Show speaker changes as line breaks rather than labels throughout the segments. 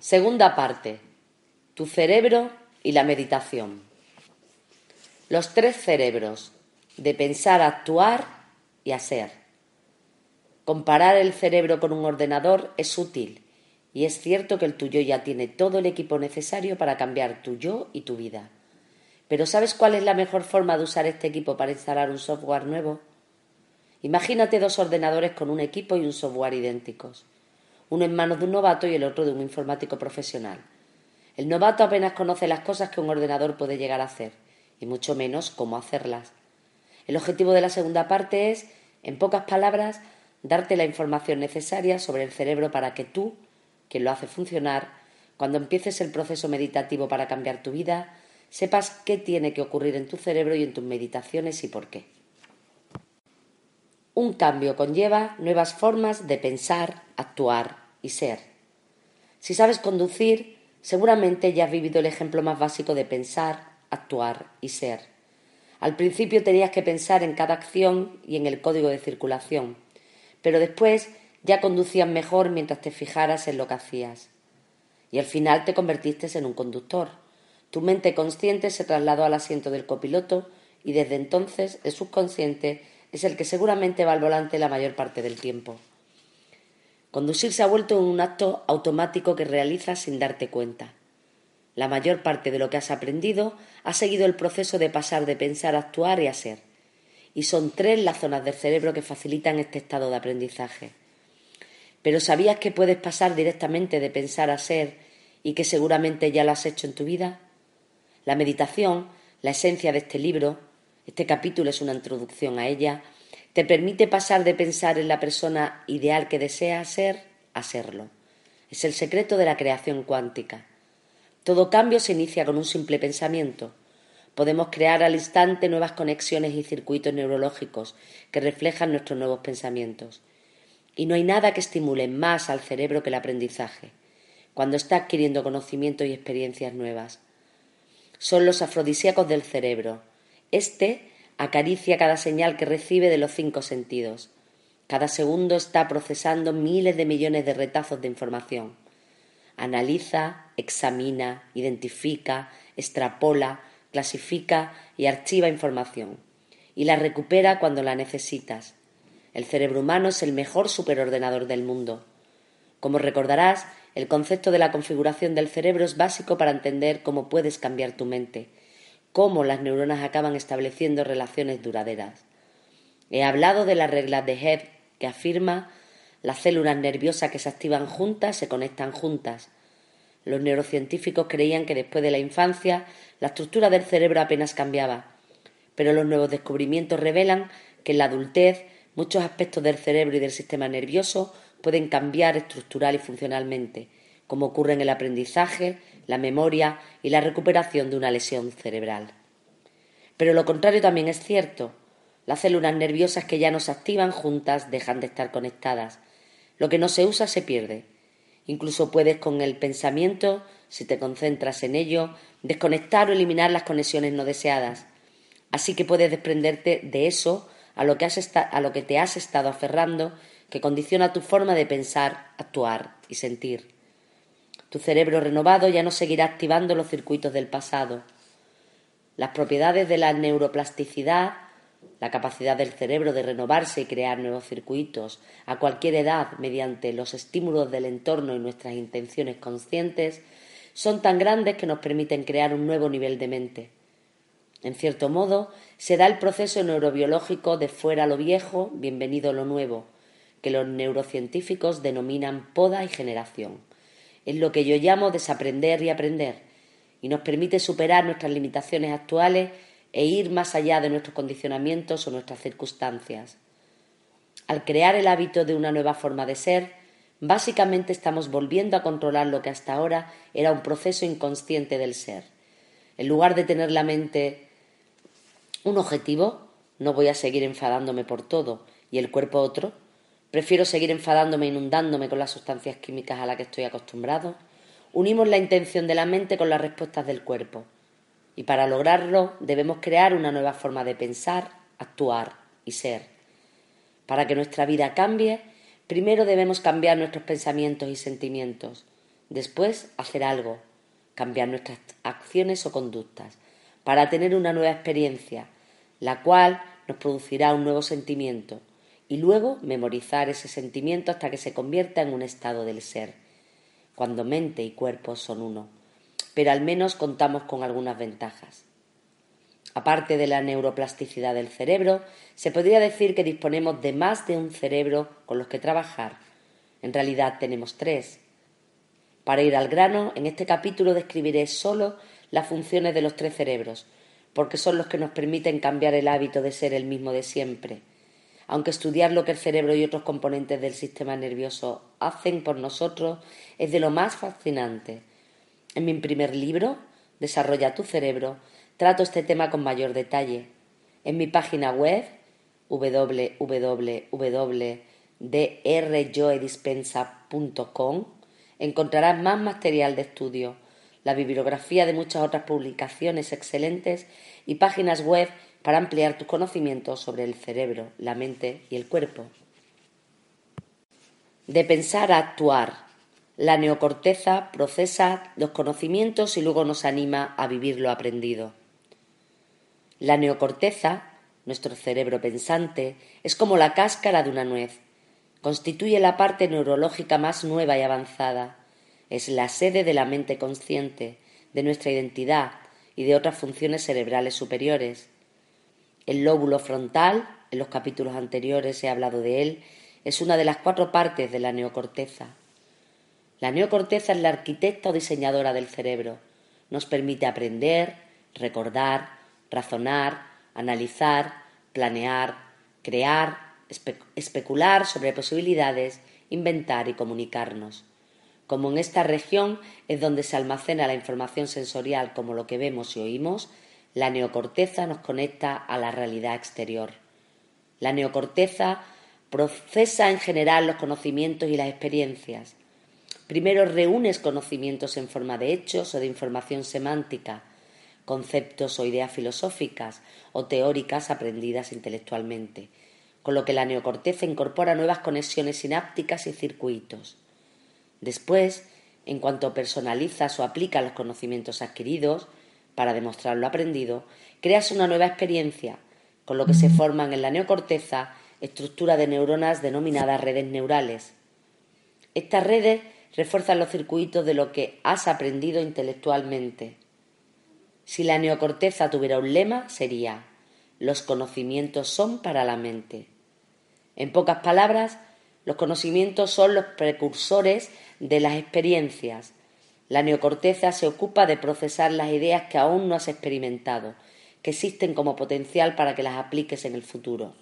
Segunda parte. Tu cerebro y la meditación. Los tres cerebros de pensar, actuar y hacer. Comparar el cerebro con un ordenador es útil y es cierto que el tuyo ya tiene todo el equipo necesario para cambiar tu yo y tu vida. Pero ¿sabes cuál es la mejor forma de usar este equipo para instalar un software nuevo? Imagínate dos ordenadores con un equipo y un software idénticos uno en manos de un novato y el otro de un informático profesional. El novato apenas conoce las cosas que un ordenador puede llegar a hacer, y mucho menos cómo hacerlas. El objetivo de la segunda parte es, en pocas palabras, darte la información necesaria sobre el cerebro para que tú, quien lo hace funcionar, cuando empieces el proceso meditativo para cambiar tu vida, sepas qué tiene que ocurrir en tu cerebro y en tus meditaciones y por qué. Un cambio conlleva nuevas formas de pensar, actuar y ser. Si sabes conducir, seguramente ya has vivido el ejemplo más básico de pensar, actuar y ser. Al principio tenías que pensar en cada acción y en el código de circulación, pero después ya conducías mejor mientras te fijaras en lo que hacías. Y al final te convertiste en un conductor. Tu mente consciente se trasladó al asiento del copiloto y desde entonces el subconsciente es el que seguramente va al volante la mayor parte del tiempo. Conducir se ha vuelto un acto automático que realizas sin darte cuenta. La mayor parte de lo que has aprendido ha seguido el proceso de pasar de pensar a actuar y a ser. Y son tres las zonas del cerebro que facilitan este estado de aprendizaje. Pero ¿sabías que puedes pasar directamente de pensar a ser y que seguramente ya lo has hecho en tu vida? La meditación, la esencia de este libro, este capítulo es una introducción a ella, te permite pasar de pensar en la persona ideal que deseas ser a serlo. Es el secreto de la creación cuántica. Todo cambio se inicia con un simple pensamiento. Podemos crear al instante nuevas conexiones y circuitos neurológicos que reflejan nuestros nuevos pensamientos. Y no hay nada que estimule más al cerebro que el aprendizaje, cuando está adquiriendo conocimientos y experiencias nuevas. Son los afrodisíacos del cerebro, este acaricia cada señal que recibe de los cinco sentidos. Cada segundo está procesando miles de millones de retazos de información. Analiza, examina, identifica, extrapola, clasifica y archiva información. Y la recupera cuando la necesitas. El cerebro humano es el mejor superordenador del mundo. Como recordarás, el concepto de la configuración del cerebro es básico para entender cómo puedes cambiar tu mente cómo las neuronas acaban estableciendo relaciones duraderas. He hablado de la regla de Hebb que afirma las células nerviosas que se activan juntas se conectan juntas. Los neurocientíficos creían que después de la infancia la estructura del cerebro apenas cambiaba, pero los nuevos descubrimientos revelan que en la adultez muchos aspectos del cerebro y del sistema nervioso pueden cambiar estructural y funcionalmente, como ocurre en el aprendizaje, la memoria y la recuperación de una lesión cerebral. Pero lo contrario también es cierto. Las células nerviosas que ya no se activan juntas dejan de estar conectadas. Lo que no se usa se pierde. Incluso puedes con el pensamiento, si te concentras en ello, desconectar o eliminar las conexiones no deseadas. Así que puedes desprenderte de eso a lo que, te has estado aferrando, que condiciona tu forma de pensar, actuar y sentir. Tu cerebro renovado ya no seguirá activando los circuitos del pasado. Las propiedades de la neuroplasticidad, la capacidad del cerebro de renovarse y crear nuevos circuitos a cualquier edad mediante los estímulos del entorno y nuestras intenciones conscientes, son tan grandes que nos permiten crear un nuevo nivel de mente. En cierto modo, se da el proceso neurobiológico de fuera lo viejo, bienvenido lo nuevo, que los neurocientíficos denominan poda y generación es lo que yo llamo desaprender y aprender, y nos permite superar nuestras limitaciones actuales e ir más allá de nuestros condicionamientos o nuestras circunstancias. Al crear el hábito de una nueva forma de ser, básicamente estamos volviendo a controlar lo que hasta ahora era un proceso inconsciente del ser. En lugar de tener la mente un objetivo, no voy a seguir enfadándome por todo, y el cuerpo otro, Prefiero seguir enfadándome, inundándome con las sustancias químicas a las que estoy acostumbrado. Unimos la intención de la mente con las respuestas del cuerpo. Y para lograrlo debemos crear una nueva forma de pensar, actuar y ser. Para que nuestra vida cambie, primero debemos cambiar nuestros pensamientos y sentimientos. Después, hacer algo, cambiar nuestras acciones o conductas, para tener una nueva experiencia, la cual nos producirá un nuevo sentimiento, y luego memorizar ese sentimiento hasta que se convierta en un estado del ser, cuando mente y cuerpo son uno. Pero al menos contamos con algunas ventajas. Aparte de la neuroplasticidad del cerebro, se podría decir que disponemos de más de un cerebro con los que trabajar. En realidad tenemos tres. Para ir al grano, en este capítulo describiré solo las funciones de los tres cerebros, porque son los que nos permiten cambiar el hábito de ser el mismo de siempre. Aunque estudiar lo que el cerebro y otros componentes del sistema nervioso hacen por nosotros es de lo más fascinante. En mi primer libro, Desarrolla tu cerebro, Trato este tema con mayor detalle. En mi página web www.drjoedispensa.com encontrarás más material de estudio, la bibliografía de muchas otras publicaciones excelentes y páginas web para ampliar tus conocimientos sobre el cerebro, la mente y el cuerpo. De pensar a actuar. La neocorteza procesa los conocimientos y luego nos anima a vivir lo aprendido. La neocorteza, nuestro cerebro pensante, es como la cáscara de una nuez. Constituye la parte neurológica más nueva y avanzada. Es la sede de la mente consciente, de nuestra identidad y de otras funciones cerebrales superiores. El lóbulo frontal, en los capítulos anteriores he hablado de él, es una de las cuatro partes de la neocorteza. La neocorteza es la arquitecta o diseñadora del cerebro. Nos permite aprender, recordar, razonar, analizar, planear, crear, especular sobre posibilidades, inventar y comunicarnos. Como en esta región es donde se almacena la información sensorial como lo que vemos y oímos, la neocorteza nos conecta a la realidad exterior. La neocorteza procesa en general los conocimientos y las experiencias. Primero reúnes conocimientos en forma de hechos o de información semántica, conceptos o ideas filosóficas o teóricas aprendidas intelectualmente, con lo que la neocorteza incorpora nuevas conexiones sinápticas y circuitos. Después, en cuanto personalizas o aplicas los conocimientos adquiridos, para demostrar lo aprendido, creas una nueva experiencia, con lo que se forman en la neocorteza estructuras de neuronas denominadas redes neurales. Estas redes refuerzan los circuitos de lo que has aprendido intelectualmente. Si la neocorteza tuviera un lema, sería los conocimientos son para la mente. En pocas palabras, los conocimientos son los precursores de las experiencias. La neocorteza se ocupa de procesar las ideas que aún no has experimentado, que existen como potencial para que las apliques en el futuro.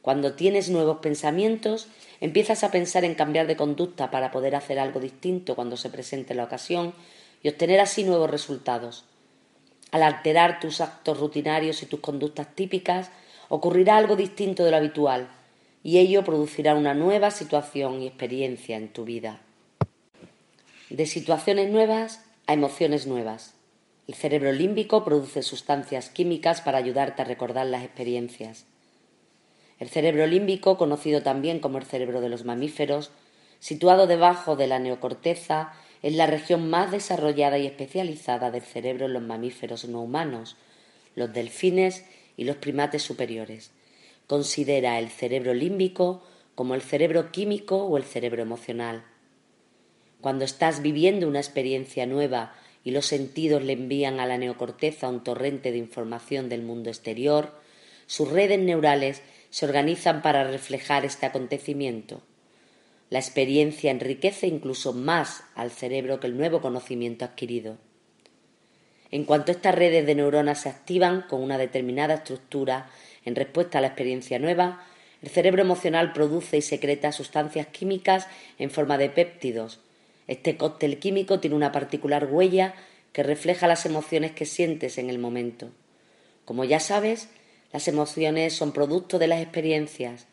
Cuando tienes nuevos pensamientos, empiezas a pensar en cambiar de conducta para poder hacer algo distinto cuando se presente la ocasión y obtener así nuevos resultados. Al alterar tus actos rutinarios y tus conductas típicas, ocurrirá algo distinto de lo habitual, y ello producirá una nueva situación y experiencia en tu vida. De situaciones nuevas a emociones nuevas. El cerebro límbico produce sustancias químicas para ayudarte a recordar las experiencias. El cerebro límbico, conocido también como el cerebro de los mamíferos, situado debajo de la neocorteza, es la región más desarrollada y especializada del cerebro en los mamíferos no humanos, los delfines y los primates superiores. Considera el cerebro límbico como el cerebro químico o el cerebro emocional. Cuando estás viviendo una experiencia nueva y los sentidos le envían a la neocorteza un torrente de información del mundo exterior, sus redes neurales se organizan para reflejar este acontecimiento. La experiencia enriquece incluso más al cerebro que el nuevo conocimiento adquirido. En cuanto estas redes de neuronas se activan con una determinada estructura en respuesta a la experiencia nueva, el cerebro emocional produce y secreta sustancias químicas en forma de péptidos. Este cóctel químico tiene una particular huella que refleja las emociones que sientes en el momento. Como ya sabes, las emociones son producto de las experiencias,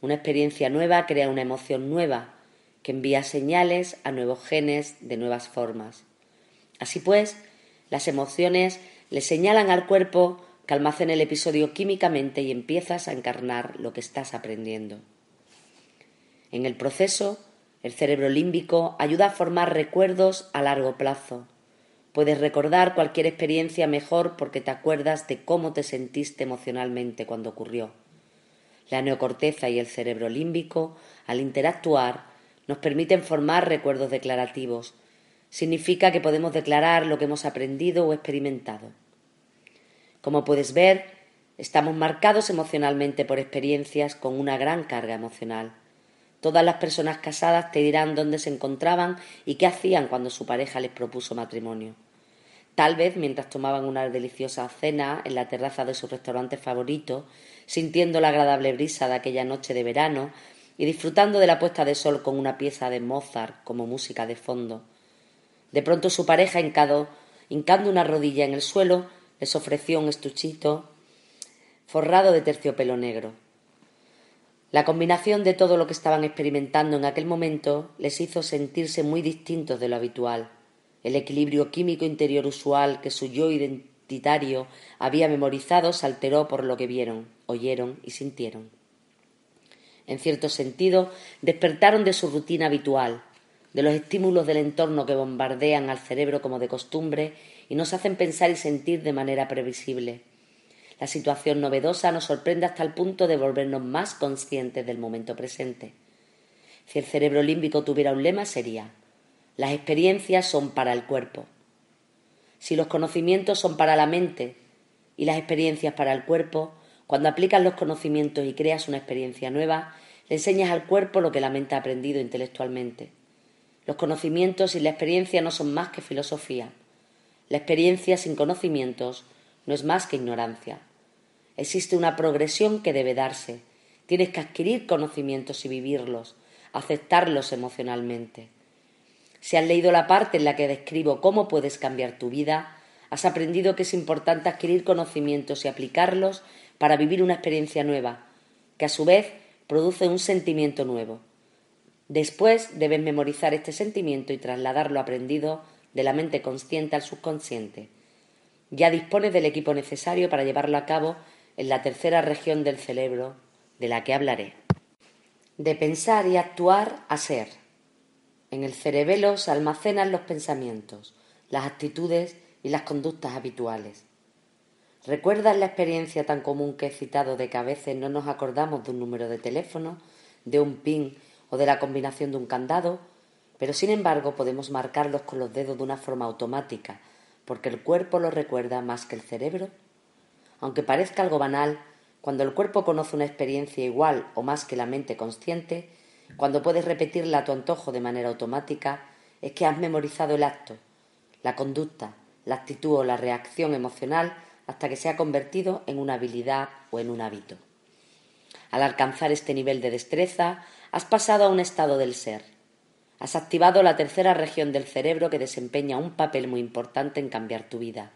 una experiencia nueva crea una emoción nueva, que envía señales a nuevos genes de nuevas formas. Así pues, las emociones le señalan al cuerpo que almacena el episodio químicamente y empiezas a encarnar lo que estás aprendiendo. En el proceso, El cerebro límbico ayuda a formar recuerdos a largo plazo. Puedes recordar cualquier experiencia mejor porque te acuerdas de cómo te sentiste emocionalmente cuando ocurrió. La neocorteza y el cerebro límbico, al interactuar, nos permiten formar recuerdos declarativos. Significa que podemos declarar lo que hemos aprendido o experimentado. Como puedes ver, estamos marcados emocionalmente por experiencias con una gran carga emocional. Todas las personas casadas te dirán dónde se encontraban y qué hacían cuando su pareja les propuso matrimonio. Tal vez mientras tomaban una deliciosa cena en la terraza de su restaurante favorito, sintiendo la agradable brisa de aquella noche de verano y disfrutando de la puesta de sol con una pieza de Mozart como música de fondo. De pronto su pareja, hincado, hincando una rodilla en el suelo, les ofreció un estuchito forrado de terciopelo negro. La combinación de todo lo que estaban experimentando en aquel momento les hizo sentirse muy distintos de lo habitual. El equilibrio químico interior usual que su yo identitario había memorizado se alteró por lo que vieron, oyeron y sintieron. En cierto sentido, despertaron de su rutina habitual, de los estímulos del entorno que bombardean al cerebro como de costumbre y nos hacen pensar y sentir de manera previsible. La situación novedosa nos sorprende hasta el punto de volvernos más conscientes del momento presente. Si el cerebro límbico tuviera un lema sería las experiencias son para el cuerpo. Si los conocimientos son para la mente y las experiencias para el cuerpo, cuando aplicas los conocimientos y creas una experiencia nueva, le enseñas al cuerpo lo que la mente ha aprendido intelectualmente. Los conocimientos y la experiencia no son más que filosofía. La experiencia sin conocimientos no es más que ignorancia. Existe una progresión que debe darse. Tienes que adquirir conocimientos y vivirlos, aceptarlos emocionalmente. Si has leído la parte en la que describo cómo puedes cambiar tu vida, has aprendido que es importante adquirir conocimientos y aplicarlos para vivir una experiencia nueva, que a su vez produce un sentimiento nuevo. Después debes memorizar este sentimiento y trasladar lo aprendido de la mente consciente al subconsciente ya dispone del equipo necesario para llevarlo a cabo en la tercera región del cerebro de la que hablaré. De pensar y actuar a ser. En el cerebelo se almacenan los pensamientos, las actitudes y las conductas habituales. ¿Recuerdas la experiencia tan común que he citado de que a veces no nos acordamos de un número de teléfono, de un PIN o de la combinación de un candado? Pero sin embargo podemos marcarlos con los dedos de una forma automática porque el cuerpo lo recuerda más que el cerebro? Aunque parezca algo banal, cuando el cuerpo conoce una experiencia igual o más que la mente consciente, cuando puedes repetirla a tu antojo de manera automática, es que has memorizado el acto, la conducta, la actitud o la reacción emocional hasta que se ha convertido en una habilidad o en un hábito. Al alcanzar este nivel de destreza, has pasado a un estado del ser, Has activado la tercera región del cerebro que desempeña un papel muy importante en cambiar tu vida,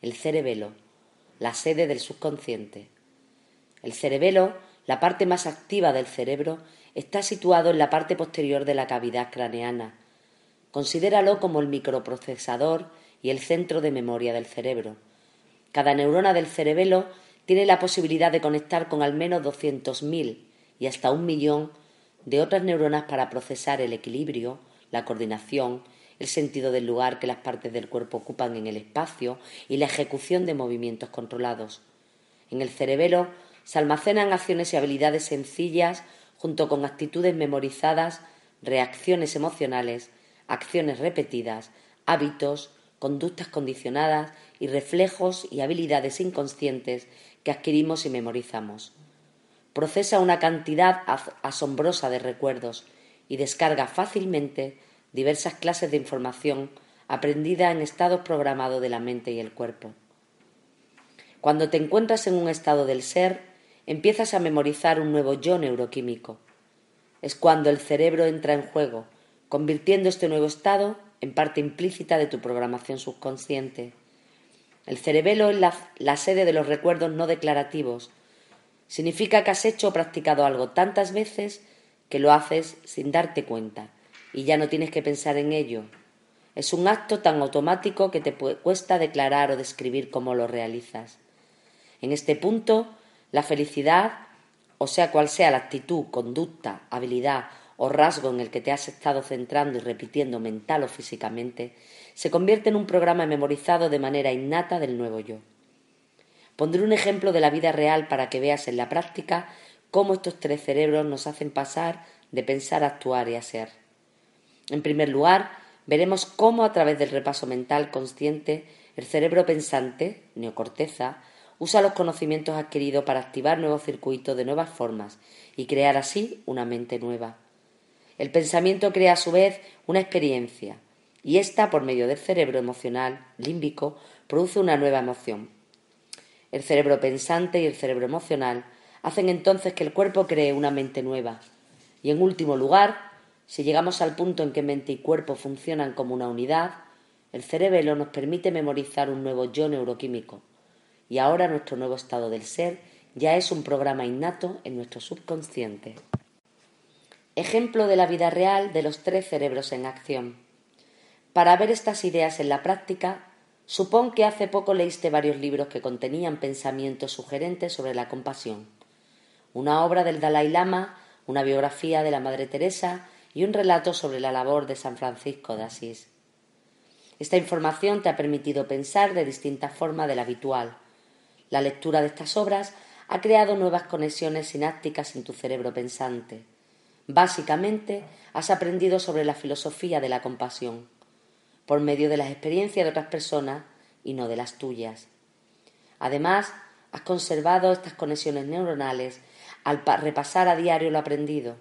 el cerebelo, la sede del subconsciente. El cerebelo, la parte más activa del cerebro, está situado en la parte posterior de la cavidad craneana. Considéralo como el microprocesador y el centro de memoria del cerebro. Cada neurona del cerebelo tiene la posibilidad de conectar con al menos 200.000 y hasta un millón de otras neuronas para procesar el equilibrio, la coordinación, el sentido del lugar que las partes del cuerpo ocupan en el espacio y la ejecución de movimientos controlados. En el cerebelo se almacenan acciones y habilidades sencillas junto con actitudes memorizadas, reacciones emocionales, acciones repetidas, hábitos, conductas condicionadas y reflejos y habilidades inconscientes que adquirimos y memorizamos procesa una cantidad asombrosa de recuerdos y descarga fácilmente diversas clases de información aprendida en estados programados de la mente y el cuerpo. Cuando te encuentras en un estado del ser, empiezas a memorizar un nuevo yo neuroquímico. Es cuando el cerebro entra en juego, convirtiendo este nuevo estado en parte implícita de tu programación subconsciente. El cerebelo es la, la sede de los recuerdos no declarativos, Significa que has hecho o practicado algo tantas veces que lo haces sin darte cuenta y ya no tienes que pensar en ello. Es un acto tan automático que te cuesta declarar o describir cómo lo realizas. En este punto, la felicidad, o sea cual sea la actitud, conducta, habilidad o rasgo en el que te has estado centrando y repitiendo mental o físicamente, se convierte en un programa memorizado de manera innata del nuevo yo. Pondré un ejemplo de la vida real para que veas en la práctica cómo estos tres cerebros nos hacen pasar de pensar a actuar y a ser. En primer lugar, veremos cómo a través del repaso mental consciente el cerebro pensante, neocorteza, usa los conocimientos adquiridos para activar nuevos circuitos de nuevas formas y crear así una mente nueva. El pensamiento crea a su vez una experiencia y ésta, por medio del cerebro emocional límbico, produce una nueva emoción. El cerebro pensante y el cerebro emocional hacen entonces que el cuerpo cree una mente nueva. Y en último lugar, si llegamos al punto en que mente y cuerpo funcionan como una unidad, el cerebelo nos permite memorizar un nuevo yo neuroquímico. Y ahora nuestro nuevo estado del ser ya es un programa innato en nuestro subconsciente. Ejemplo de la vida real de los tres cerebros en acción. Para ver estas ideas en la práctica, supón que hace poco leíste varios libros que contenían pensamientos sugerentes sobre la compasión. Una obra del Dalai Lama, una biografía de la Madre Teresa y un relato sobre la labor de San Francisco de Asís. Esta información te ha permitido pensar de distinta forma de la habitual. La lectura de estas obras ha creado nuevas conexiones sinápticas en tu cerebro pensante. Básicamente, has aprendido sobre la filosofía de la compasión, por medio de las experiencias de otras personas y no de las tuyas. Además, has conservado estas conexiones neuronales al repasar a diario lo aprendido.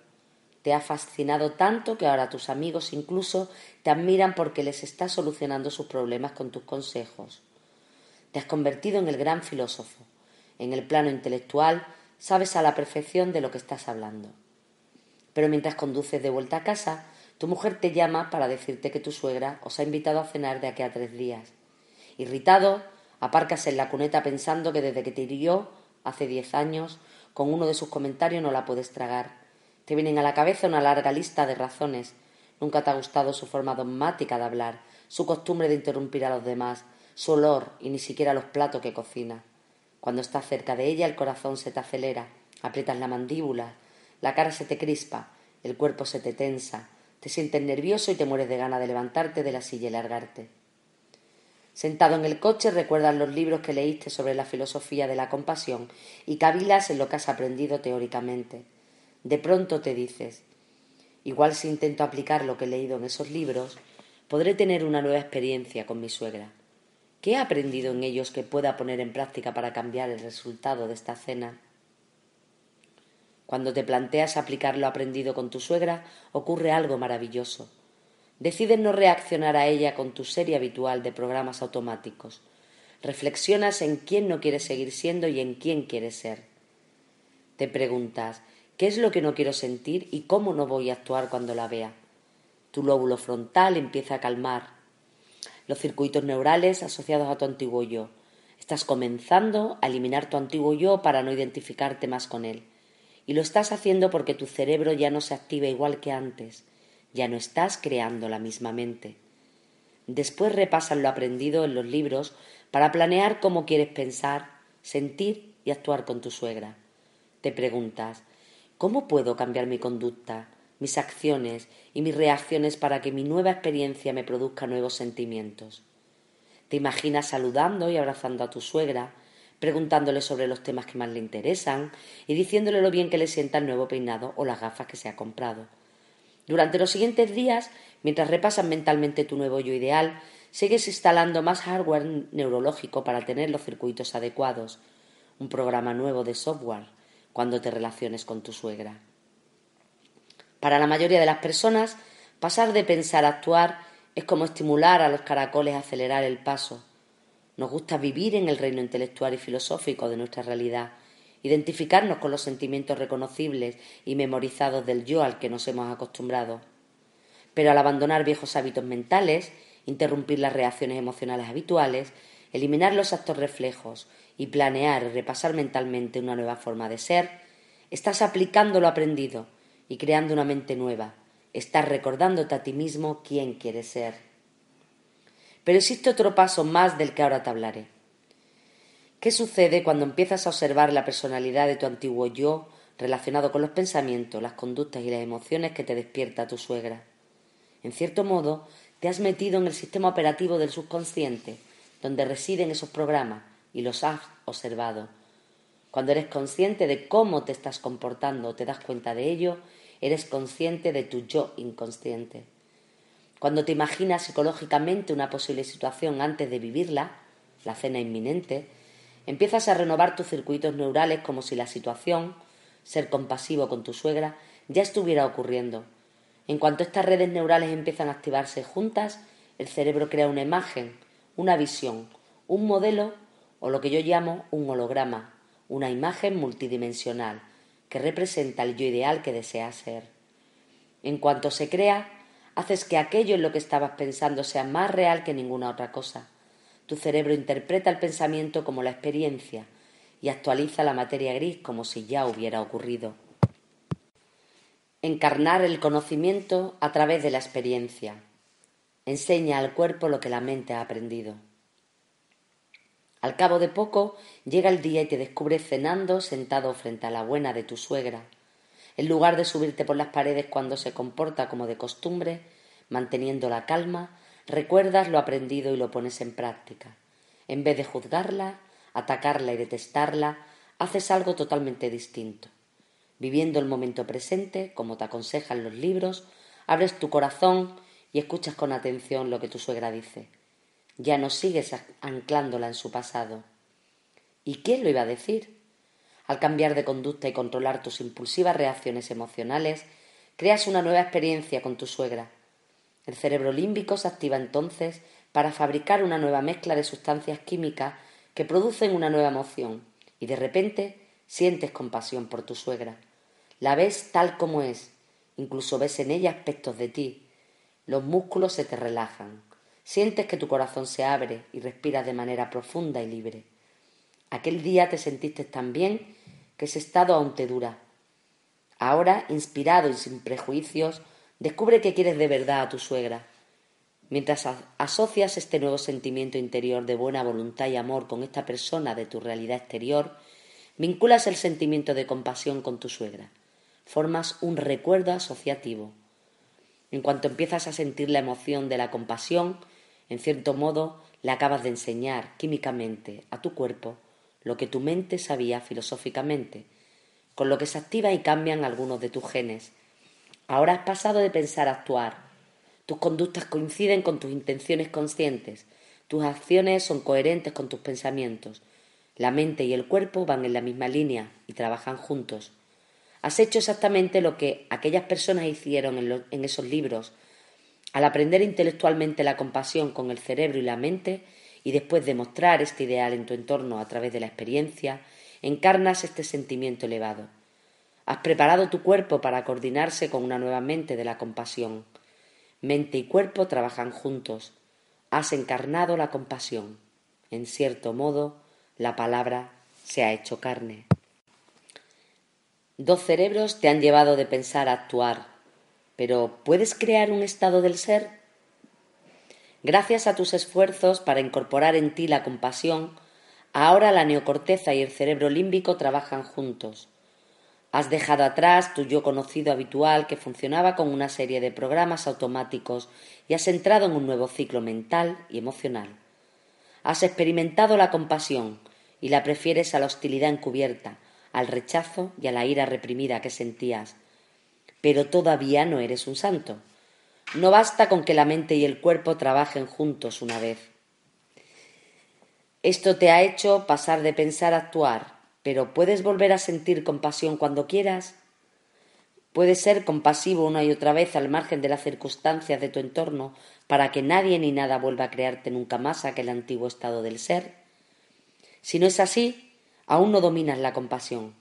Te ha fascinado tanto que ahora tus amigos incluso te admiran porque les estás solucionando sus problemas con tus consejos. Te has convertido en el gran filósofo. En el plano intelectual sabes a la perfección de lo que estás hablando. Pero mientras conduces de vuelta a casa, tu mujer te llama para decirte que tu suegra os ha invitado a cenar de aquí a tres días. Irritado, aparcas en la cuneta pensando que desde que te hirió, hace diez años, con uno de sus comentarios no la puedes tragar. Te vienen a la cabeza una larga lista de razones. Nunca te ha gustado su forma dogmática de hablar, su costumbre de interrumpir a los demás, su olor y ni siquiera los platos que cocina. Cuando estás cerca de ella el corazón se te acelera, aprietas la mandíbula, la cara se te crispa, el cuerpo se te tensa, te sientes nervioso y te mueres de gana de levantarte de la silla y largarte. Sentado en el coche recuerdas los libros que leíste sobre la filosofía de la compasión y cavilas en lo que has aprendido teóricamente. De pronto te dices, igual si intento aplicar lo que he leído en esos libros, podré tener una nueva experiencia con mi suegra. ¿Qué he aprendido en ellos que pueda poner en práctica para cambiar el resultado de esta cena? Cuando te planteas aplicar lo aprendido con tu suegra, ocurre algo maravilloso. Decides no reaccionar a ella con tu serie habitual de programas automáticos. Reflexionas en quién no quieres seguir siendo y en quién quieres ser. Te preguntas, ¿qué es lo que no quiero sentir y cómo no voy a actuar cuando la vea? Tu lóbulo frontal empieza a calmar. Los circuitos neurales asociados a tu antiguo yo. Estás comenzando a eliminar tu antiguo yo para no identificarte más con él y lo estás haciendo porque tu cerebro ya no se activa igual que antes, ya no estás creando la misma mente. Después repasas lo aprendido en los libros para planear cómo quieres pensar, sentir y actuar con tu suegra. Te preguntas, ¿cómo puedo cambiar mi conducta, mis acciones y mis reacciones para que mi nueva experiencia me produzca nuevos sentimientos? Te imaginas saludando y abrazando a tu suegra, preguntándole sobre los temas que más le interesan y diciéndole lo bien que le sienta el nuevo peinado o las gafas que se ha comprado. Durante los siguientes días, mientras repasas mentalmente tu nuevo yo ideal, sigues instalando más hardware neurológico para tener los circuitos adecuados, un programa nuevo de software cuando te relaciones con tu suegra. Para la mayoría de las personas, pasar de pensar a actuar es como estimular a los caracoles a acelerar el paso nos gusta vivir en el reino intelectual y filosófico de nuestra realidad, identificarnos con los sentimientos reconocibles y memorizados del yo al que nos hemos acostumbrado. Pero al abandonar viejos hábitos mentales, interrumpir las reacciones emocionales habituales, eliminar los actos reflejos y planear y repasar mentalmente una nueva forma de ser, estás aplicando lo aprendido y creando una mente nueva. Estás recordándote a ti mismo quién quieres ser. Pero existe otro paso más del que ahora te hablaré. ¿Qué sucede cuando empiezas a observar la personalidad de tu antiguo yo relacionado con los pensamientos, las conductas y las emociones que te despierta tu suegra. En cierto modo, te has metido en el sistema operativo del subconsciente, donde residen esos programas, y los has observado. Cuando eres consciente de cómo te estás comportando o te das cuenta de ello, eres consciente de tu yo inconsciente. Cuando te imaginas psicológicamente una posible situación antes de vivirla, la cena inminente, empiezas a renovar tus circuitos neurales como si la situación, ser compasivo con tu suegra, ya estuviera ocurriendo. En cuanto estas redes neurales empiezan a activarse juntas, el cerebro crea una imagen, una visión, un modelo o lo que yo llamo un holograma, una imagen multidimensional que representa el yo ideal que deseas ser. En cuanto se crea, haces que aquello en lo que estabas pensando sea más real que ninguna otra cosa. Tu cerebro interpreta el pensamiento como la experiencia y actualiza la materia gris como si ya hubiera ocurrido. Encarnar el conocimiento a través de la experiencia. Enseña al cuerpo lo que la mente ha aprendido. Al cabo de poco llega el día y te descubres cenando sentado frente a la buena de tu suegra, en lugar de subirte por las paredes cuando se comporta como de costumbre, manteniendo la calma, recuerdas lo aprendido y lo pones en práctica. En vez de juzgarla, atacarla y detestarla, haces algo totalmente distinto. Viviendo el momento presente, como te aconsejan los libros, abres tu corazón y escuchas con atención lo que tu suegra dice. Ya no sigues anclándola en su pasado. ¿Y quién lo iba a decir? Al cambiar de conducta y controlar tus impulsivas reacciones emocionales, creas una nueva experiencia con tu suegra. El cerebro límbico se activa entonces para fabricar una nueva mezcla de sustancias químicas que producen una nueva emoción y de repente sientes compasión por tu suegra. La ves tal como es, incluso ves en ella aspectos de ti. Los músculos se te relajan, sientes que tu corazón se abre y respiras de manera profunda y libre. Aquel día te sentiste tan bien que ese estado aún te dura. Ahora, inspirado y sin prejuicios, descubre que quieres de verdad a tu suegra. Mientras asocias este nuevo sentimiento interior de buena voluntad y amor con esta persona de tu realidad exterior, vinculas el sentimiento de compasión con tu suegra. Formas un recuerdo asociativo. En cuanto empiezas a sentir la emoción de la compasión, en cierto modo le acabas de enseñar químicamente a tu cuerpo lo que tu mente sabía filosóficamente, con lo que se activa y cambian algunos de tus genes. Ahora has pasado de pensar a actuar. Tus conductas coinciden con tus intenciones conscientes. Tus acciones son coherentes con tus pensamientos. La mente y el cuerpo van en la misma línea y trabajan juntos. Has hecho exactamente lo que aquellas personas hicieron en, en esos libros. Al aprender intelectualmente la compasión con el cerebro y la mente, y después de mostrar este ideal en tu entorno a través de la experiencia, encarnas este sentimiento elevado. Has preparado tu cuerpo para coordinarse con una nueva mente de la compasión. Mente y cuerpo trabajan juntos. Has encarnado la compasión. En cierto modo, la palabra se ha hecho carne. Dos cerebros te han llevado de pensar a actuar, pero ¿puedes crear un estado del ser? Gracias a tus esfuerzos para incorporar en ti la compasión, ahora la neocorteza y el cerebro límbico trabajan juntos. Has dejado atrás tu yo conocido habitual que funcionaba con una serie de programas automáticos y has entrado en un nuevo ciclo mental y emocional. Has experimentado la compasión y la prefieres a la hostilidad encubierta, al rechazo y a la ira reprimida que sentías. Pero todavía no eres un santo. No basta con que la mente y el cuerpo trabajen juntos una vez. Esto te ha hecho pasar de pensar a actuar, pero ¿puedes volver a sentir compasión cuando quieras? Puedes ser compasivo una y otra vez al margen de las circunstancias de tu entorno para que nadie ni nada vuelva a crearte nunca más aquel antiguo estado del ser. Si no es así, aún no dominas la compasión.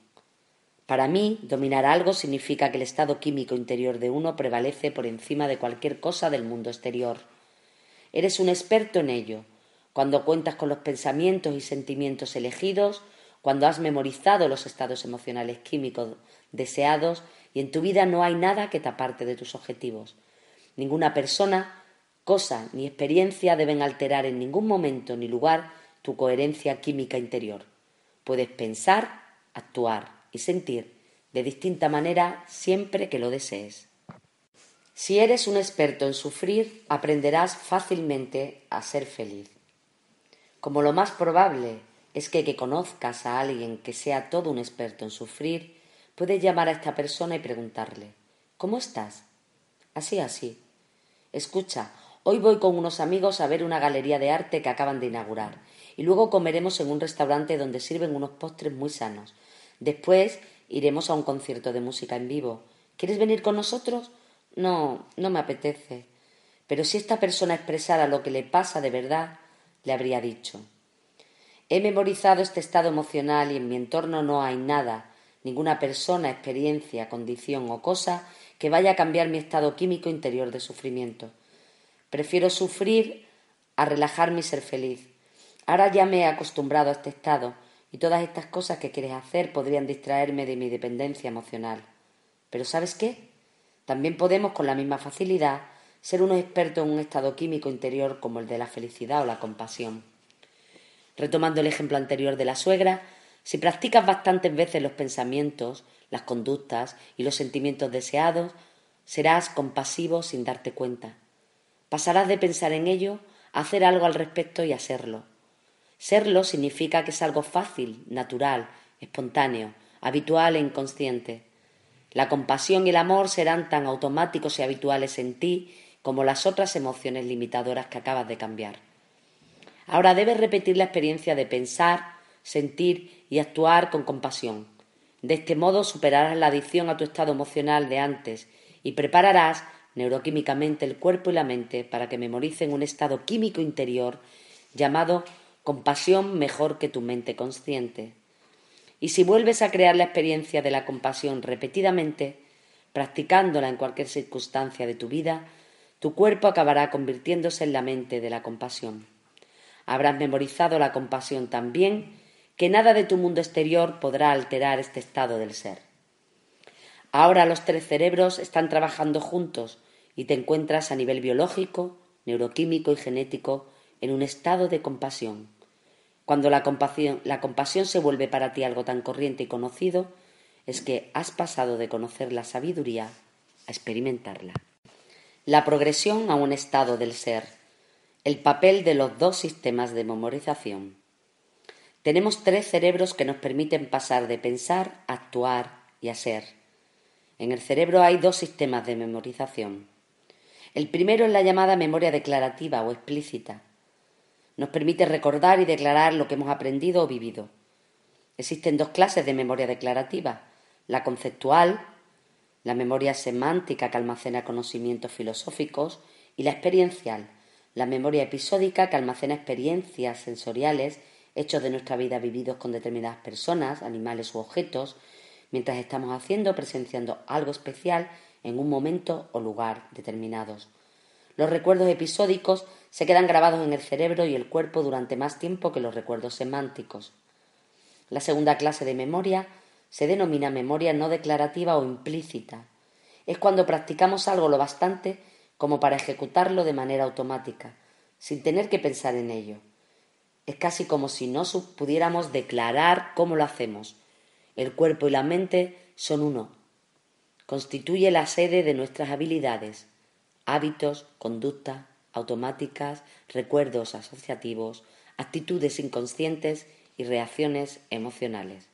Para mí, dominar algo significa que el estado químico interior de uno prevalece por encima de cualquier cosa del mundo exterior. Eres un experto en ello, cuando cuentas con los pensamientos y sentimientos elegidos, cuando has memorizado los estados emocionales químicos deseados y en tu vida no hay nada que te aparte de tus objetivos. Ninguna persona, cosa ni experiencia deben alterar en ningún momento ni lugar tu coherencia química interior. Puedes pensar, actuar, y sentir de distinta manera siempre que lo desees. Si eres un experto en sufrir, aprenderás fácilmente a ser feliz. Como lo más probable es que que conozcas a alguien que sea todo un experto en sufrir, puedes llamar a esta persona y preguntarle ¿Cómo estás? Así, así. Escucha, hoy voy con unos amigos a ver una galería de arte que acaban de inaugurar y luego comeremos en un restaurante donde sirven unos postres muy sanos. Después iremos a un concierto de música en vivo. ¿Quieres venir con nosotros? No, no me apetece. Pero si esta persona expresara lo que le pasa de verdad, le habría dicho He memorizado este estado emocional y en mi entorno no hay nada, ninguna persona, experiencia, condición o cosa que vaya a cambiar mi estado químico interior de sufrimiento. Prefiero sufrir a relajarme y ser feliz. Ahora ya me he acostumbrado a este estado y todas estas cosas que quieres hacer podrían distraerme de mi dependencia emocional. Pero ¿sabes qué? También podemos con la misma facilidad ser unos expertos en un estado químico interior como el de la felicidad o la compasión. Retomando el ejemplo anterior de la suegra, si practicas bastantes veces los pensamientos, las conductas y los sentimientos deseados, serás compasivo sin darte cuenta. Pasarás de pensar en ello a hacer algo al respecto y a serlo. Significa que es algo fácil, natural, espontáneo, habitual e inconsciente. La compasión y el amor serán tan automáticos y habituales en ti como las otras emociones limitadoras que acabas de cambiar. Ahora debes repetir la experiencia de pensar, sentir y actuar con compasión. De este modo superarás la adicción a tu estado emocional de antes y prepararás neuroquímicamente el cuerpo y la mente para que memoricen un estado químico interior llamado compasión mejor que tu mente consciente. Y si vuelves a crear la experiencia de la compasión repetidamente, practicándola en cualquier circunstancia de tu vida, tu cuerpo acabará convirtiéndose en la mente de la compasión. Habrás memorizado la compasión tan bien que nada de tu mundo exterior podrá alterar este estado del ser. Ahora los tres cerebros están trabajando juntos y te encuentras a nivel biológico, neuroquímico y genético en un estado de compasión. Cuando la compasión, se vuelve para ti algo tan corriente y conocido, es que has pasado de conocer la sabiduría a experimentarla. La progresión a un estado del ser. El papel de los dos sistemas de memorización. Tenemos tres cerebros que nos permiten pasar de pensar a actuar y a ser. En el cerebro hay dos sistemas de memorización. El primero es la llamada memoria declarativa o explícita, nos permite recordar y declarar lo que hemos aprendido o vivido. Existen dos clases de memoria declarativa, la conceptual, la memoria semántica que almacena conocimientos filosóficos, y la experiencial, la memoria episódica que almacena experiencias sensoriales, hechos de nuestra vida vividos con determinadas personas, animales u objetos, mientras estamos haciendo o presenciando algo especial en un momento o lugar determinados. Los recuerdos episódicos se quedan grabados en el cerebro y el cuerpo durante más tiempo que los recuerdos semánticos. La segunda clase de memoria se denomina memoria no declarativa o implícita. Es cuando practicamos algo lo bastante como para ejecutarlo de manera automática, sin tener que pensar en ello. Es casi como si no pudiéramos declarar cómo lo hacemos. El cuerpo y la mente son uno. Constituye la sede de nuestras habilidades hábitos, conducta, automáticas, recuerdos asociativos, actitudes inconscientes y reacciones emocionales.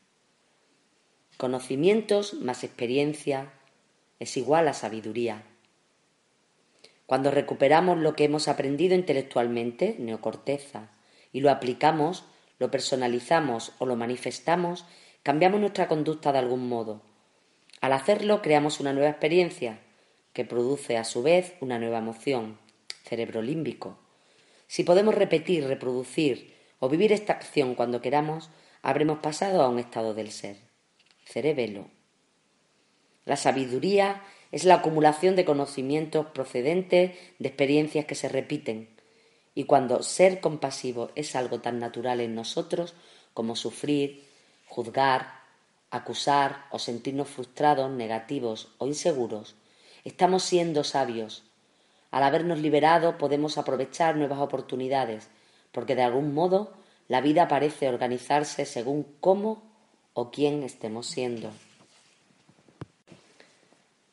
Conocimientos más experiencia es igual a sabiduría. Cuando recuperamos lo que hemos aprendido intelectualmente, neocorteza, y lo aplicamos, lo personalizamos o lo manifestamos, cambiamos nuestra conducta de algún modo. Al hacerlo, creamos una nueva experiencia, que produce a su vez una nueva emoción, cerebro límbico. Si podemos repetir, reproducir o vivir esta acción cuando queramos, habremos pasado a un estado del ser, cerebelo. La sabiduría es la acumulación de conocimientos procedentes de experiencias que se repiten, y cuando ser compasivo es algo tan natural en nosotros como sufrir, juzgar, acusar o sentirnos frustrados, negativos o inseguros, Estamos siendo sabios. Al habernos liberado podemos aprovechar nuevas oportunidades, porque de algún modo la vida parece organizarse según cómo o quién estemos siendo.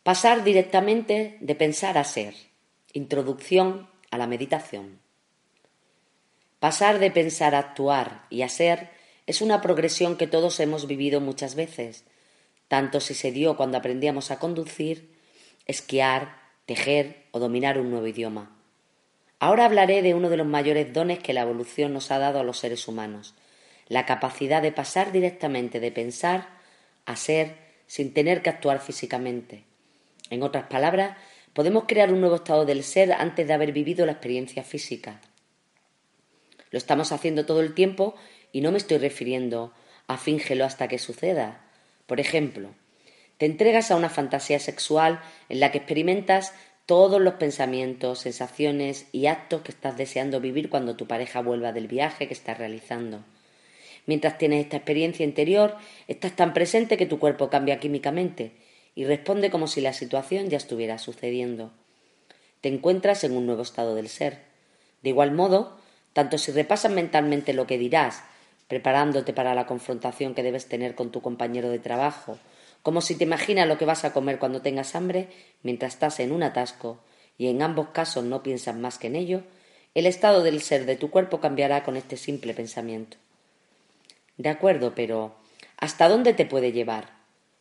Pasar directamente de pensar a ser. Introducción a la meditación. Pasar de pensar a actuar y a ser es una progresión que todos hemos vivido muchas veces, tanto si se dio cuando aprendíamos a conducir, esquiar, tejer o dominar un nuevo idioma. Ahora hablaré de uno de los mayores dones que la evolución nos ha dado a los seres humanos, la capacidad de pasar directamente de pensar a ser sin tener que actuar físicamente. En otras palabras, podemos crear un nuevo estado del ser antes de haber vivido la experiencia física. Lo estamos haciendo todo el tiempo y no me estoy refiriendo a fíngelo hasta que suceda. Por ejemplo, te entregas a una fantasía sexual en la que experimentas todos los pensamientos, sensaciones y actos que estás deseando vivir cuando tu pareja vuelva del viaje que estás realizando. Mientras tienes esta experiencia interior, estás tan presente que tu cuerpo cambia químicamente y responde como si la situación ya estuviera sucediendo. Te encuentras en un nuevo estado del ser. De igual modo, tanto si repasas mentalmente lo que dirás, preparándote para la confrontación que debes tener con tu compañero de trabajo, como si te imaginas lo que vas a comer cuando tengas hambre mientras estás en un atasco, y en ambos casos no piensas más que en ello, el estado del ser de tu cuerpo cambiará con este simple pensamiento. De acuerdo, pero ¿hasta dónde te puede llevar?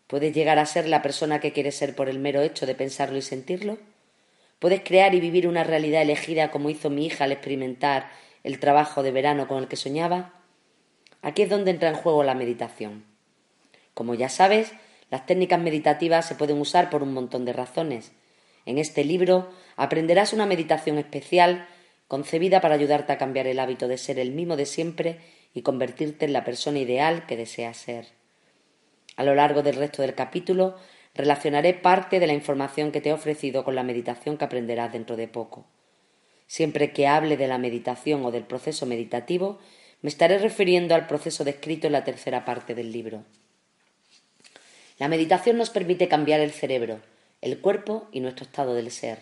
¿Puedes llegar a ser la persona que quieres ser por el mero hecho de pensarlo y sentirlo? ¿Puedes crear y vivir una realidad elegida como hizo mi hija al experimentar el trabajo de verano con el que soñaba? Aquí es donde entra en juego la meditación. Como ya sabes, las técnicas meditativas se pueden usar por un montón de razones. En este libro aprenderás una meditación especial concebida para ayudarte a cambiar el hábito de ser el mismo de siempre y convertirte en la persona ideal que deseas ser. A lo largo del resto del capítulo relacionaré parte de la información que te he ofrecido con la meditación que aprenderás dentro de poco. Siempre que hable de la meditación o del proceso meditativo, me estaré refiriendo al proceso descrito en la tercera parte del libro. La meditación nos permite cambiar el cerebro, el cuerpo y nuestro estado del ser.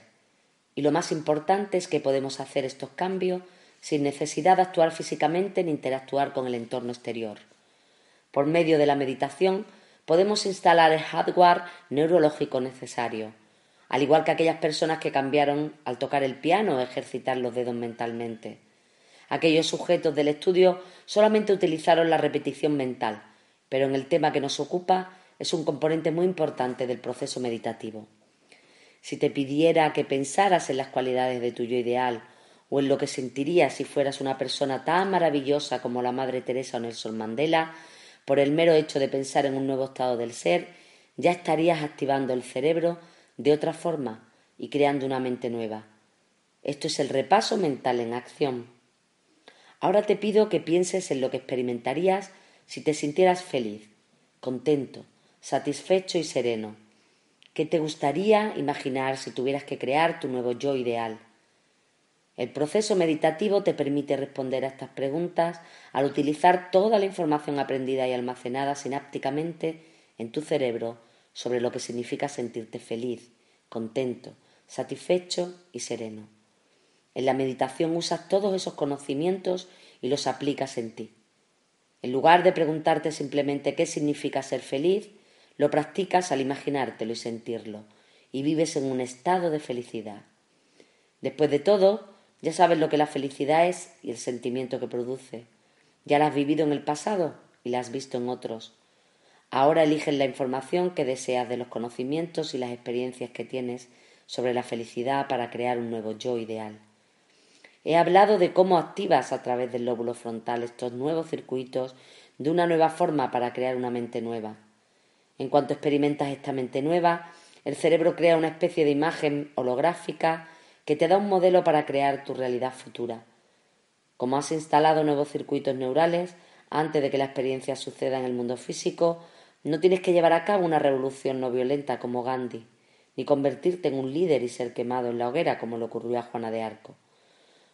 Y lo más importante es que podemos hacer estos cambios sin necesidad de actuar físicamente ni interactuar con el entorno exterior. Por medio de la meditación podemos instalar el hardware neurológico necesario, al igual que aquellas personas que cambiaron al tocar el piano o ejercitar los dedos mentalmente. Aquellos sujetos del estudio solamente utilizaron la repetición mental, pero en el tema que nos ocupa es un componente muy importante del proceso meditativo. Si te pidiera que pensaras en las cualidades de tu yo ideal o en lo que sentirías si fueras una persona tan maravillosa como la Madre Teresa o Nelson Mandela, por el mero hecho de pensar en un nuevo estado del ser, ya estarías activando el cerebro de otra forma y creando una mente nueva. Esto es el repaso mental en acción. Ahora te pido que pienses en lo que experimentarías si te sintieras feliz, contento, satisfecho y sereno. ¿Qué te gustaría imaginar si tuvieras que crear tu nuevo yo ideal? El proceso meditativo te permite responder a estas preguntas al utilizar toda la información aprendida y almacenada sinápticamente en tu cerebro sobre lo que significa sentirte feliz, contento, satisfecho y sereno. En la meditación usas todos esos conocimientos y los aplicas en ti. En lugar de preguntarte simplemente qué significa ser feliz, lo practicas al imaginártelo y sentirlo, y vives en un estado de felicidad. Después de todo, ya sabes lo que la felicidad es y el sentimiento que produce. Ya la has vivido en el pasado y la has visto en otros. Ahora eliges la información que deseas de los conocimientos y las experiencias que tienes sobre la felicidad para crear un nuevo yo ideal. He hablado de cómo activas a través del lóbulo frontal estos nuevos circuitos de una nueva forma para crear una mente nueva. En cuanto experimentas esta mente nueva, el cerebro crea una especie de imagen holográfica que te da un modelo para crear tu realidad futura. Como has instalado nuevos circuitos neurales antes de que la experiencia suceda en el mundo físico, no tienes que llevar a cabo una revolución no violenta como Gandhi, ni convertirte en un líder y ser quemado en la hoguera como le ocurrió a Juana de Arco.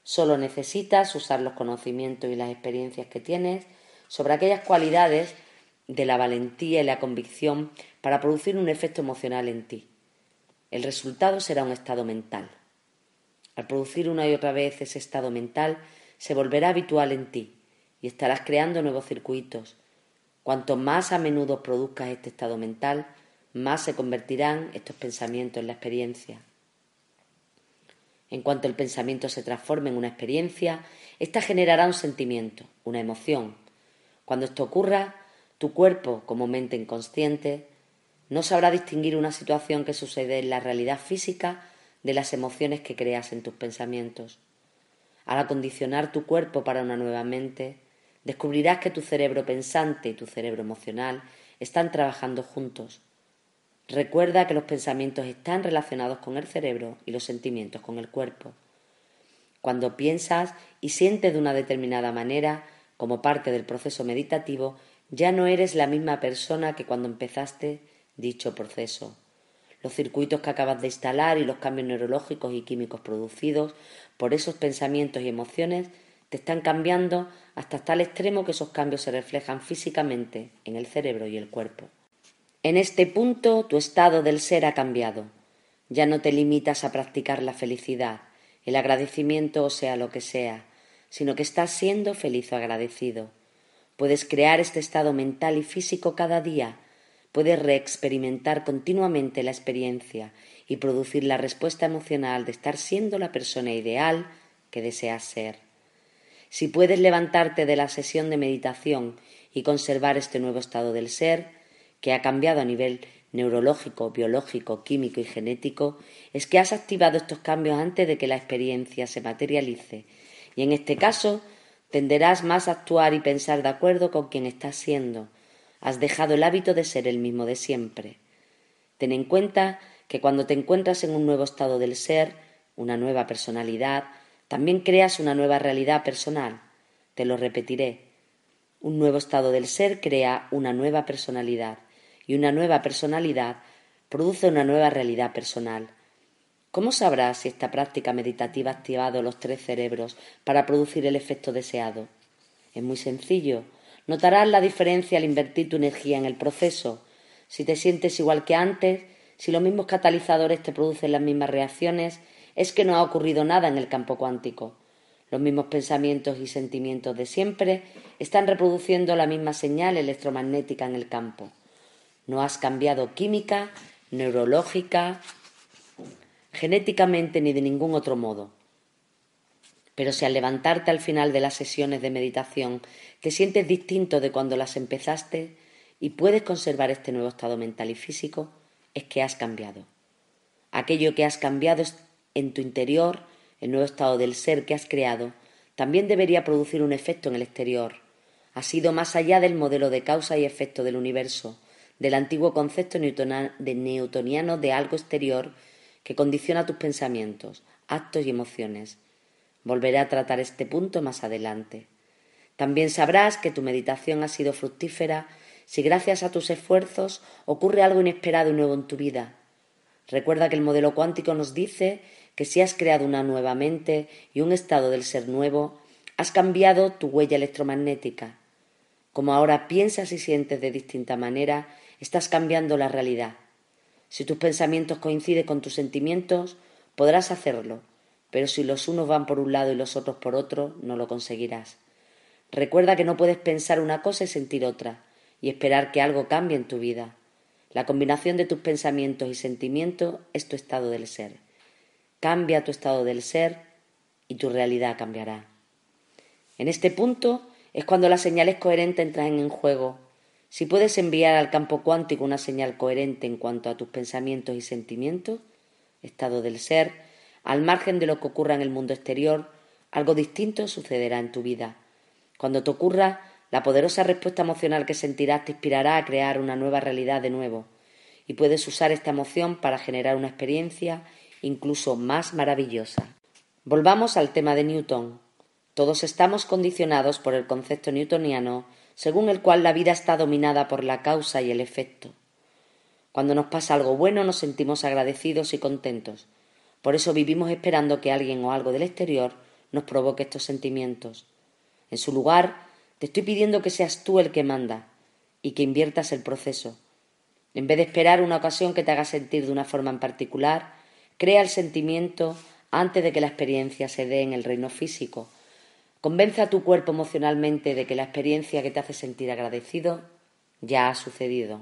Solo necesitas usar los conocimientos y las experiencias que tienes sobre aquellas cualidades de la valentía y la convicción para producir un efecto emocional en ti. El resultado será un estado mental. Al producir una y otra vez ese estado mental, se volverá habitual en ti y estarás creando nuevos circuitos. Cuanto más a menudo produzcas este estado mental, más se convertirán estos pensamientos en la experiencia. En cuanto el pensamiento se transforme en una experiencia, ésta generará un sentimiento, una emoción. Cuando esto ocurra, tu cuerpo, como mente inconsciente, no sabrá distinguir una situación que sucede en la realidad física de las emociones que creas en tus pensamientos. Al acondicionar tu cuerpo para una nueva mente, descubrirás que tu cerebro pensante y tu cerebro emocional están trabajando juntos. Recuerda que los pensamientos están relacionados con el cerebro y los sentimientos con el cuerpo. Cuando piensas y sientes de una determinada manera, como parte del proceso meditativo, ya no eres la misma persona que cuando empezaste dicho proceso. Los circuitos que acabas de instalar y los cambios neurológicos y químicos producidos por esos pensamientos y emociones te están cambiando hasta tal extremo que esos cambios se reflejan físicamente en el cerebro y el cuerpo. En este punto tu estado del ser ha cambiado. Ya no te limitas a practicar la felicidad, el agradecimiento o sea lo que sea, sino que estás siendo feliz o agradecido. Puedes crear este estado mental y físico cada día, puedes reexperimentar continuamente la experiencia y producir la respuesta emocional de estar siendo la persona ideal que deseas ser. Si puedes levantarte de la sesión de meditación y conservar este nuevo estado del ser, que ha cambiado a nivel neurológico, biológico, químico y genético, es que has activado estos cambios antes de que la experiencia se materialice. Y en este caso, tenderás más a actuar y pensar de acuerdo con quien estás siendo. Has dejado el hábito de ser el mismo de siempre. Ten en cuenta que cuando te encuentras en un nuevo estado del ser, una nueva personalidad, también creas una nueva realidad personal. Te lo repetiré. Un nuevo estado del ser crea una nueva personalidad y una nueva personalidad produce una nueva realidad personal. ¿Cómo sabrás si esta práctica meditativa ha activado los tres cerebros para producir el efecto deseado? Es muy sencillo. Notarás la diferencia al invertir tu energía en el proceso. Si te sientes igual que antes, si los mismos catalizadores te producen las mismas reacciones, es que no ha ocurrido nada en el campo cuántico. Los mismos pensamientos y sentimientos de siempre están reproduciendo la misma señal electromagnética en el campo. No has cambiado química, neurológica, genéticamente ni de ningún otro modo. Pero si al levantarte al final de las sesiones de meditación te sientes distinto de cuando las empezaste y puedes conservar este nuevo estado mental y físico, es que has cambiado. Aquello que has cambiado en tu interior, el nuevo estado del ser que has creado, también debería producir un efecto en el exterior. Ha sido más allá del modelo de causa y efecto del universo, del antiguo concepto newtoniano de algo exterior que condiciona tus pensamientos, actos y emociones. Volveré a tratar este punto más adelante. También sabrás que tu meditación ha sido fructífera si gracias a tus esfuerzos ocurre algo inesperado y nuevo en tu vida. Recuerda que el modelo cuántico nos dice que si has creado una nueva mente y un estado del ser nuevo, has cambiado tu huella electromagnética. Como ahora piensas y sientes de distinta manera, estás cambiando la realidad. Si tus pensamientos coinciden con tus sentimientos, podrás hacerlo, pero si los unos van por un lado y los otros por otro, no lo conseguirás. Recuerda que no puedes pensar una cosa y sentir otra, y esperar que algo cambie en tu vida. La combinación de tus pensamientos y sentimientos es tu estado del ser. Cambia tu estado del ser y tu realidad cambiará. En este punto es cuando las señales coherentes entran en juego. Si puedes enviar al campo cuántico una señal coherente en cuanto a tus pensamientos y sentimientos, estado del ser, al margen de lo que ocurra en el mundo exterior, algo distinto sucederá en tu vida. Cuando te ocurra, la poderosa respuesta emocional que sentirás te inspirará a crear una nueva realidad de nuevo, y puedes usar esta emoción para generar una experiencia incluso más maravillosa. Volvamos al tema de Newton. Todos estamos condicionados por el concepto newtoniano, según el cual la vida está dominada por la causa y el efecto. Cuando nos pasa algo bueno nos sentimos agradecidos y contentos. Por eso vivimos esperando que alguien o algo del exterior nos provoque estos sentimientos. En su lugar, te estoy pidiendo que seas tú el que manda y que inviertas el proceso. En vez de esperar una ocasión que te haga sentir de una forma en particular, Crea el sentimiento antes de que la experiencia se dé en el reino físico. Convence a tu cuerpo emocionalmente de que la experiencia que te hace sentir agradecido ya ha sucedido.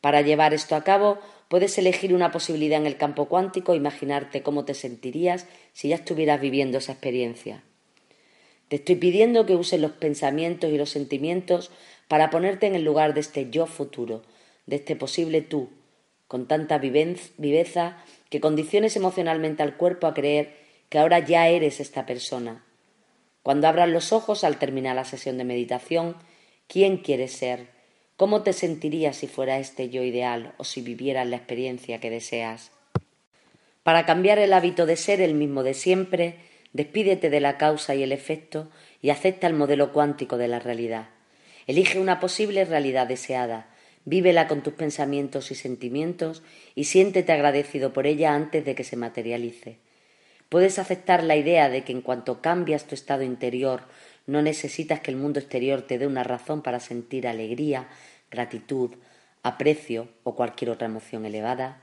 Para llevar esto a cabo, puedes elegir una posibilidad en el campo cuántico e imaginarte cómo te sentirías si ya estuvieras viviendo esa experiencia. Te estoy pidiendo que uses los pensamientos y los sentimientos para ponerte en el lugar de este yo futuro, de este posible tú, con tanta viveza que condiciones emocionalmente al cuerpo a creer que ahora ya eres esta persona. Cuando abras los ojos al terminar la sesión de meditación, ¿quién quieres ser? ¿Cómo te sentirías si fuera este yo ideal o si vivieras la experiencia que deseas? Para cambiar el hábito de ser el mismo de siempre, despídete de la causa y el efecto y acepta el modelo cuántico de la realidad. Elige una posible realidad deseada, vívela con tus pensamientos y sentimientos y siéntete agradecido por ella antes de que se materialice. Puedes aceptar la idea de que en cuanto cambias tu estado interior, no necesitas que el mundo exterior te dé una razón para sentir alegría, gratitud, aprecio o cualquier otra emoción elevada,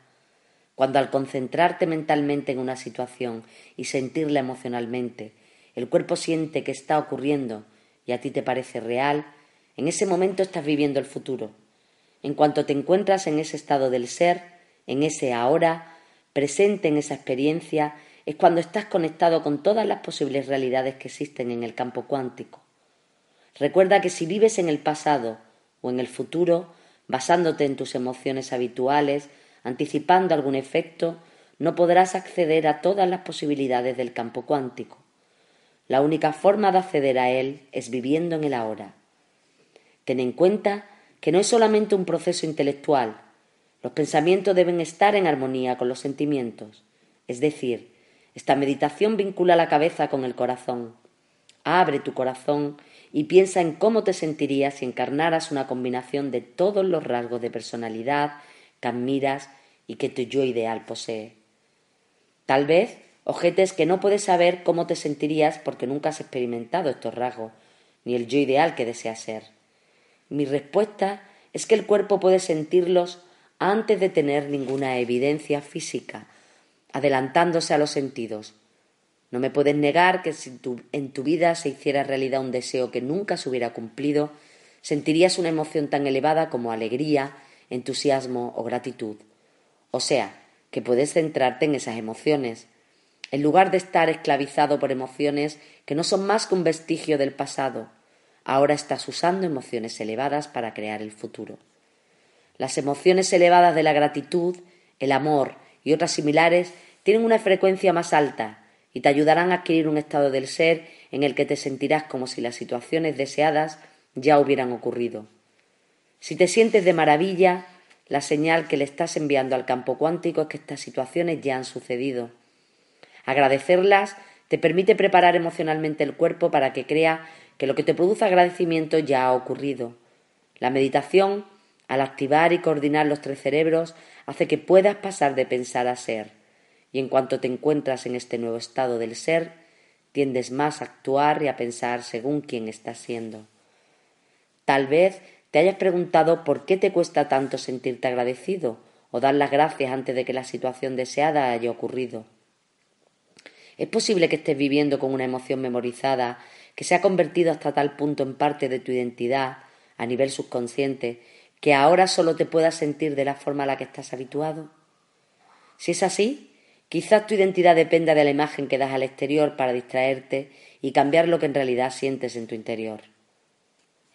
cuando al concentrarte mentalmente en una situación y sentirla emocionalmente, el cuerpo siente que está ocurriendo y a ti te parece real, en ese momento estás viviendo el futuro. En cuanto te encuentras en ese estado del ser, en ese ahora, presente en esa experiencia, es cuando estás conectado con todas las posibles realidades que existen en el campo cuántico. Recuerda que si vives en el pasado o en el futuro, basándote en tus emociones habituales, anticipando algún efecto, no podrás acceder a todas las posibilidades del campo cuántico. La única forma de acceder a él es viviendo en el ahora. Ten en cuenta que no es solamente un proceso intelectual. Los pensamientos deben estar en armonía con los sentimientos. Es decir, esta meditación vincula la cabeza con el corazón. Abre tu corazón y piensa en cómo te sentirías si encarnaras una combinación de todos los rasgos de personalidad que admiras y que tu yo ideal posee. Tal vez objetes que no puedes saber cómo te sentirías porque nunca has experimentado estos rasgos, ni el yo ideal que deseas ser. Mi respuesta es que el cuerpo puede sentirlos antes de tener ninguna evidencia física, adelantándose a los sentidos, no me puedes negar que si en tu vida se hiciera realidad un deseo que nunca se hubiera cumplido, sentirías una emoción tan elevada como alegría, entusiasmo o gratitud. O sea, que puedes centrarte en esas emociones, en lugar de estar esclavizado por emociones que no son más que un vestigio del pasado. Ahora estás usando emociones elevadas para crear el futuro. Las emociones elevadas de la gratitud, el amor y otras similares tienen una frecuencia más alta y te ayudarán a adquirir un estado del ser en el que te sentirás como si las situaciones deseadas ya hubieran ocurrido. Si te sientes de maravilla, la señal que le estás enviando al campo cuántico es que estas situaciones ya han sucedido. Agradecerlas te permite preparar emocionalmente el cuerpo para que crea que lo que te produce agradecimiento ya ha ocurrido. La meditación, al activar y coordinar los tres cerebros, hace que puedas pasar de pensar a ser y en cuanto te encuentras en este nuevo estado del ser, tiendes más a actuar y a pensar según quién estás siendo. Tal vez te hayas preguntado por qué te cuesta tanto sentirte agradecido o dar las gracias antes de que la situación deseada haya ocurrido. Es posible que estés viviendo con una emoción memorizada que se ha convertido hasta tal punto en parte de tu identidad a nivel subconsciente que ahora solo te puedas sentir de la forma a la que estás habituado. Si es así, Quizás tu identidad dependa de la imagen que das al exterior para distraerte y cambiar lo que en realidad sientes en tu interior.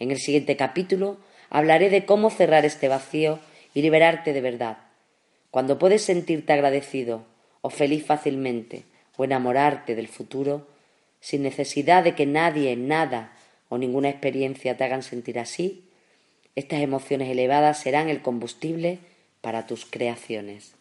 En el siguiente capítulo hablaré de cómo cerrar este vacío y liberarte de verdad. Cuando puedes sentirte agradecido o feliz fácilmente o enamorarte del futuro, sin necesidad de que nadie, nada o ninguna experiencia te hagan sentir así, estas emociones elevadas serán el combustible para tus creaciones.